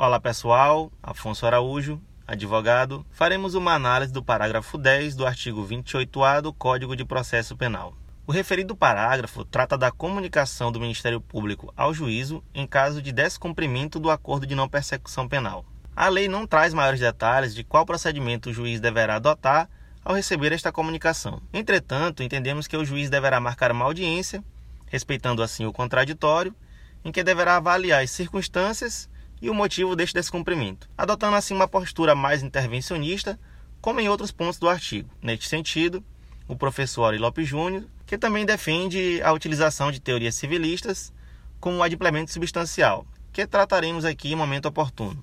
Olá pessoal, Afonso Araújo, advogado. Faremos uma análise do parágrafo 10 do artigo 28A do Código de Processo Penal. O referido parágrafo trata da comunicação do Ministério Público ao juízo em caso de descumprimento do acordo de não persecução penal. A lei não traz maiores detalhes de qual procedimento o juiz deverá adotar ao receber esta comunicação. Entretanto, entendemos que o juiz deverá marcar uma audiência, respeitando assim o contraditório, em que deverá avaliar as circunstâncias e o motivo deste descumprimento, adotando assim uma postura mais intervencionista, como em outros pontos do artigo. Neste sentido, o professor Ari Lopes Júnior, que também defende a utilização de teorias civilistas como o adimplemento substancial, que trataremos aqui em momento oportuno.